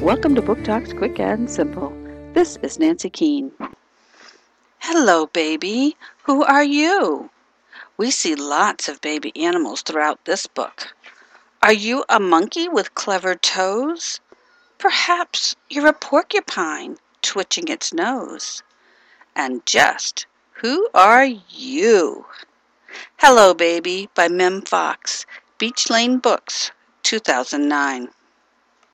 Welcome to Book Talks Quick and Simple. This is Nancy Keane. Hello, baby. Who are you? We see lots of baby animals throughout this book. Are you a monkey with clever toes? Perhaps you're a porcupine twitching its nose. And just who are you? Hello, Baby by Mem Fox, Beach Lane Books, 2009.